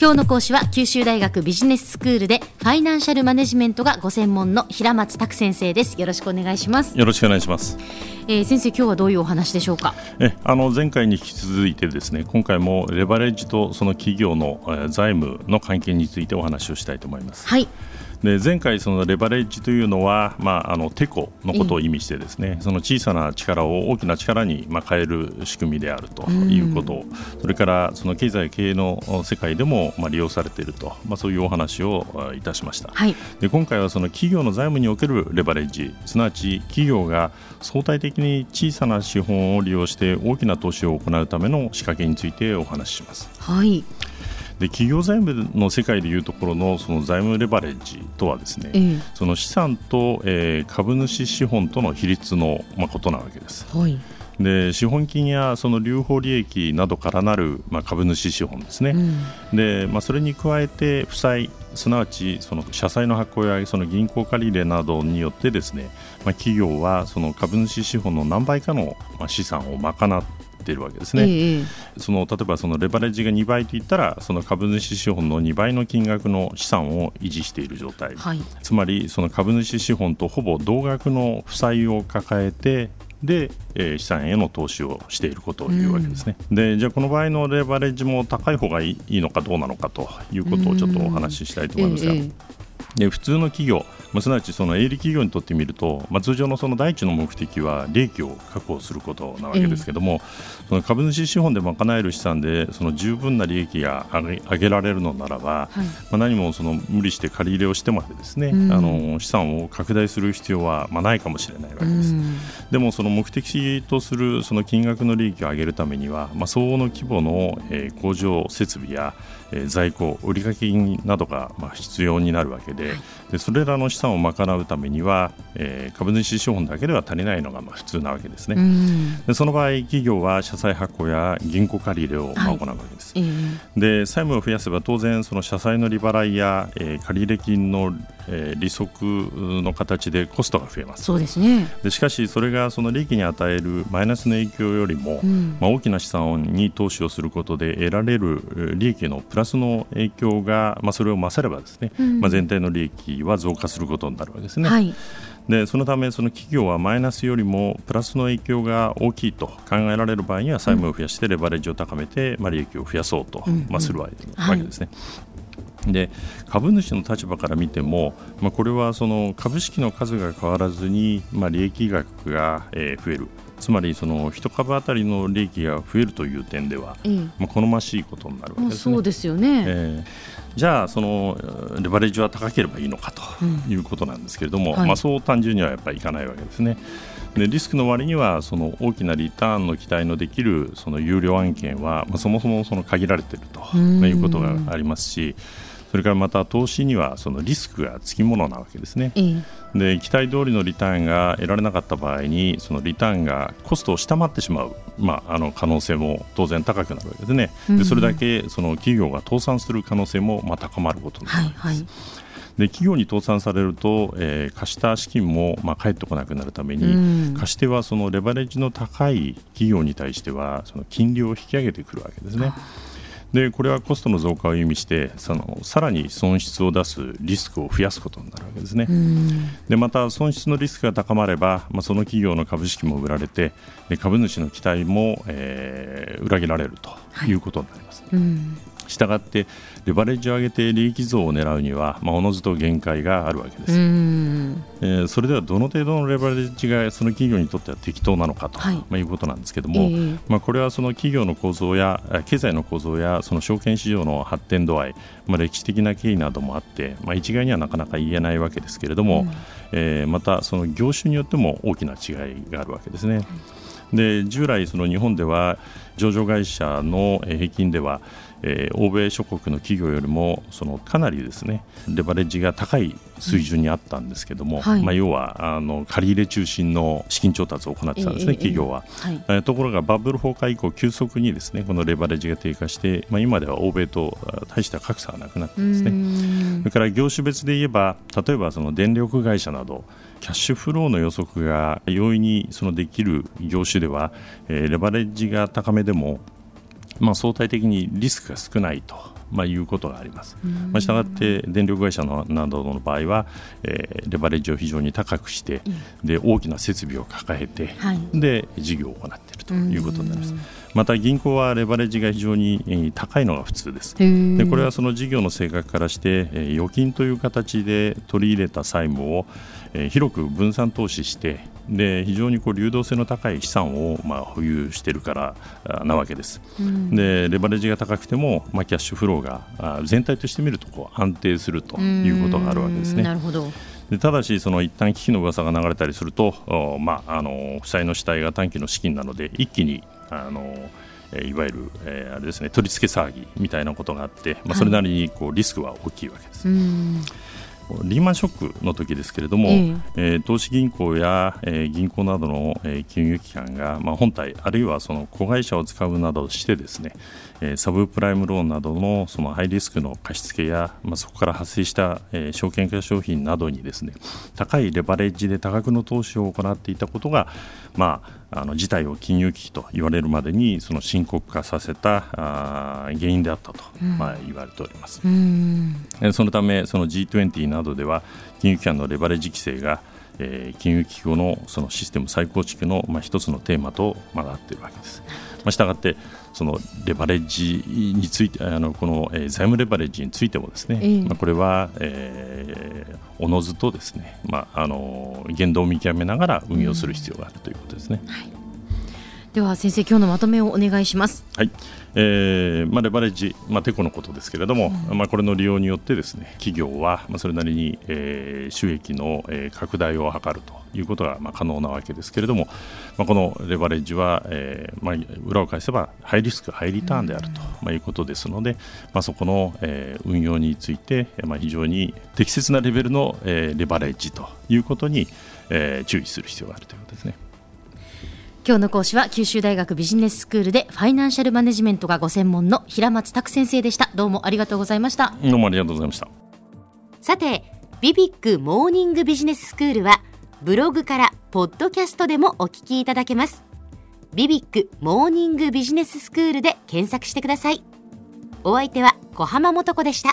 今日の講師は九州大学ビジネススクールでファイナンシャルマネジメントがご専門の平松卓先生です。よろしくお願いします。よろしくお願いします。えー、先生今日はどういうお話でしょうか？えあの前回に引き続いてですね今回もレバレッジとその企業の、えー、財務の関係についてお話をしたいと思います。はいで前回、そのレバレッジというのは、まあ、あのテコのことを意味してですね、その小さな力を大きな力にまあ変える仕組みであるということ、それからその経済経営の世界でもまあ利用されていると、まあ、そういうお話をいたしました、はい、で今回はその企業の財務におけるレバレッジすなわち企業が相対的に小さな資本を利用して大きな投資を行うための仕掛けについてお話しします。はいで企業財務の世界でいうところのその財務レバレッジとはですね、えー、その資産と、えー、株主資本との比率の、まあ、ことなわけです。はい。で資本金やその留保利益などからなる、まあ、株主資本ですね、うん、でまあ、それに加えて負債すなわちその社債の発行やその銀行借り入れなどによってですね、まあ、企業はその株主資本の何倍かの資産を賄っているわけですね、ええ、その例えばそのレバレッジが2倍といったらその株主資本の2倍の金額の資産を維持している状態、はい、つまりその株主資本とほぼ同額の負債を抱えてで、えー、資産への投資をしていることを言うわけですね、うん、でじゃあこの場合のレバレッジも高い方がいいのかどうなのかということをちょっとお話ししたいと思いますが、で普通の企業、まあ、すなわちその営利企業にとってみると、まあ、通常のその第一の目的は利益を確保することなわけですけども、えー、その株主資本で賄える資産でその十分な利益が上げ上げられるのならば、はい、まあ、何もその無理して借り入れをしてまでですね、うん、あの資産を拡大する必要はまあないかもしれないわけです。うん、でもその目的とするその金額の利益を上げるためには、まあ、相応の規模の、えー、工場設備やえ在庫、売掛金などがま必要になるわけででそれらの資産を賄うためには、えー、株主資本だけでは足りないのがまあ普通なわけですね、でその場合、企業は社債発行や銀行借り入れをまあ行うわけです、はい、で債務を増やせば当然、その社債の利払いや、えー、借入金の、えー、利息の形でコストが増えます。そうですね。でしかし、それがその利益に与えるマイナスの影響よりも、うん、まあ、大きな資産に投資をすることで得られる利益のプラスの影響が、まあ、それを勝ればですね、うん、まあ、全体の利益は増加することになるわけですね。はい。でそのため、その企業はマイナスよりもプラスの影響が大きいと考えられる場合には債務を増やしてレバレッジを高めて、まあ、利益を増やそうと、まあ、するわけですね。で株主の立場から見ても、まあ、これはその株式の数が変わらずに、まあ、利益額が、えー、増えるつまりその1株当たりの利益が増えるという点では、ええ、まあ、好ましいことになるわけですね。そうですよね、えー、じゃあそのレバレッジは高ければいいのかということなんですけれども、うんはい、まあ、そう単純にはやっぱりいかないわけですね。でリスクの割にはその大きなリターンの期待のできるその有料案件は、まあ、そもそもその限られているということがありますし。それからまた投資にはそのリスクがつきものなわけですね。で期待通りのリターンが得られなかった場合にそのリターンがコストを下回ってしまう、まあ、あの可能性も当然高くなるわけですね。でそれだけその企業が倒産する可能性もまあ高まることになるわけです。はいはいで企業に倒産されると、えー、貸した資金も、まあ、返ってこなくなるために、貸し手はそのレバレッジの高い企業に対してはその金利を引き上げてくるわけですね。でこれはコストの増加を意味してそのさらに損失を出すリスクを増やすことになるわけですね。でまた損失のリスクが高まれば、まあ、その企業の株式も売られてで株主の期待も、えー、裏切られるということになります。はいしたがってレバレッジを上げて利益増を狙うには、まあ、おのずと限界があるわけです、えー、それではどの程度のレバレッジがその企業にとっては適当なのかと、はい。まあ、いうことなんですけども、えー、まあ、これはその企業の構造や経済の構造やその証券市場の発展度合い、まあ、歴史的な経緯などもあって、まあ、一概にはなかなか言えないわけですけれども、うん、えー、またその業種によっても大きな違いがあるわけですね。で従来、その日本では上場会社の平均ではえー、欧米諸国の企業よりもそのかなりですねレバレッジが高い水準にあったんですけども、はい、まあ、要はあの借り入れ中心の資金調達を行ってたんですね、えー、企業は、はい、えー、ところがバブル崩壊以降急速にですねこのレバレッジが低下して、まあ、今では欧米と大した格差がなくなってですね。それから業種別で言えば例えばその電力会社などキャッシュフローの予測が容易にそのできる業種では、えー、レバレッジが高めでもまあ、相対的にリスクが少ないとまあ、いうことがあります。まあ、したがって電力会社のなどの場合は、えー、レバレッジを非常に高くして、で大きな設備を抱えて、はい、で事業を行っているということになります。また銀行はレバレッジが非常に高いのが普通です。でこれはその事業の性格からして預金という形で取り入れた債務を広く分散投資してで非常にこう流動性の高い資産をまあ保有しているからなわけです。うん、でレバレッジが高くても、まあ、キャッシュフローが全体として見るとこう安定するということがあるわけですね。なるほどでただし、その一旦危機の噂が流れたりすると、まあ、あの負債の主体が短期の資金なので一気にあのいわゆる、えー、あれですね取り付け騒ぎみたいなことがあって、まあ、それなりにこうリスクは大きいわけです。はいリーマンショックの時ですけれども、えー、えー、投資銀行や、えー、銀行などの、えー、金融機関が、まあ、本体あるいはその子会社を使うなどしてですね、えー、サブプライムローンなどのそのハイリスクの貸付や、まあ、そこから発生した、えー、証券化商品などにですね高いレバレッジで多額の投資を行っていたことが、まあ、あの事態を金融危機と言われるまでにその深刻化させたあ原因であったと、うん、まあ、言われております。そのためその G20 などでは金融機関のレバレッジ規制がえー、金融危機後のそのシステム再構築の、まあ、一つのテーマと、まあ、なっているわけです。まあ、したがってそのレバレッジについてあのこの、えー、財務レバレッジについてもですね、えー、まあ、これは、えー、おのずとですね、まあ、あの言動を見極めながら運用する必要があるということですね。はいでは先生今日のまとめをお願いします。はい、えーまあ、レバレッジ、まあ、テコのことですけれども、うん、まあ、これの利用によってですね企業は、まあ、それなりに、えー、収益の、えー、拡大を図るということが、まあ、可能なわけですけれども、まあ、このレバレッジは、えーまあ、裏を返せばハイリスクハイリターンであると、まあ、いうことですので、まあ、そこの、えー、運用について、まあ、非常に適切なレベルの、えー、レバレッジということに、えー、注意する必要があるということですね。今日の講師は九州大学ビジネススクールでファイナンシャルマネジメントがご専門の平松卓先生でした。どうもありがとうございました。どうもありがとうございました。さてビビックモーニングビジネススクールはブログからポッドキャストでもお聞きいただけます。ビビックモーニングビジネススクールで検索してください。お相手は小浜もとこでした